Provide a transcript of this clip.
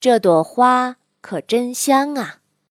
这朵花可真香啊！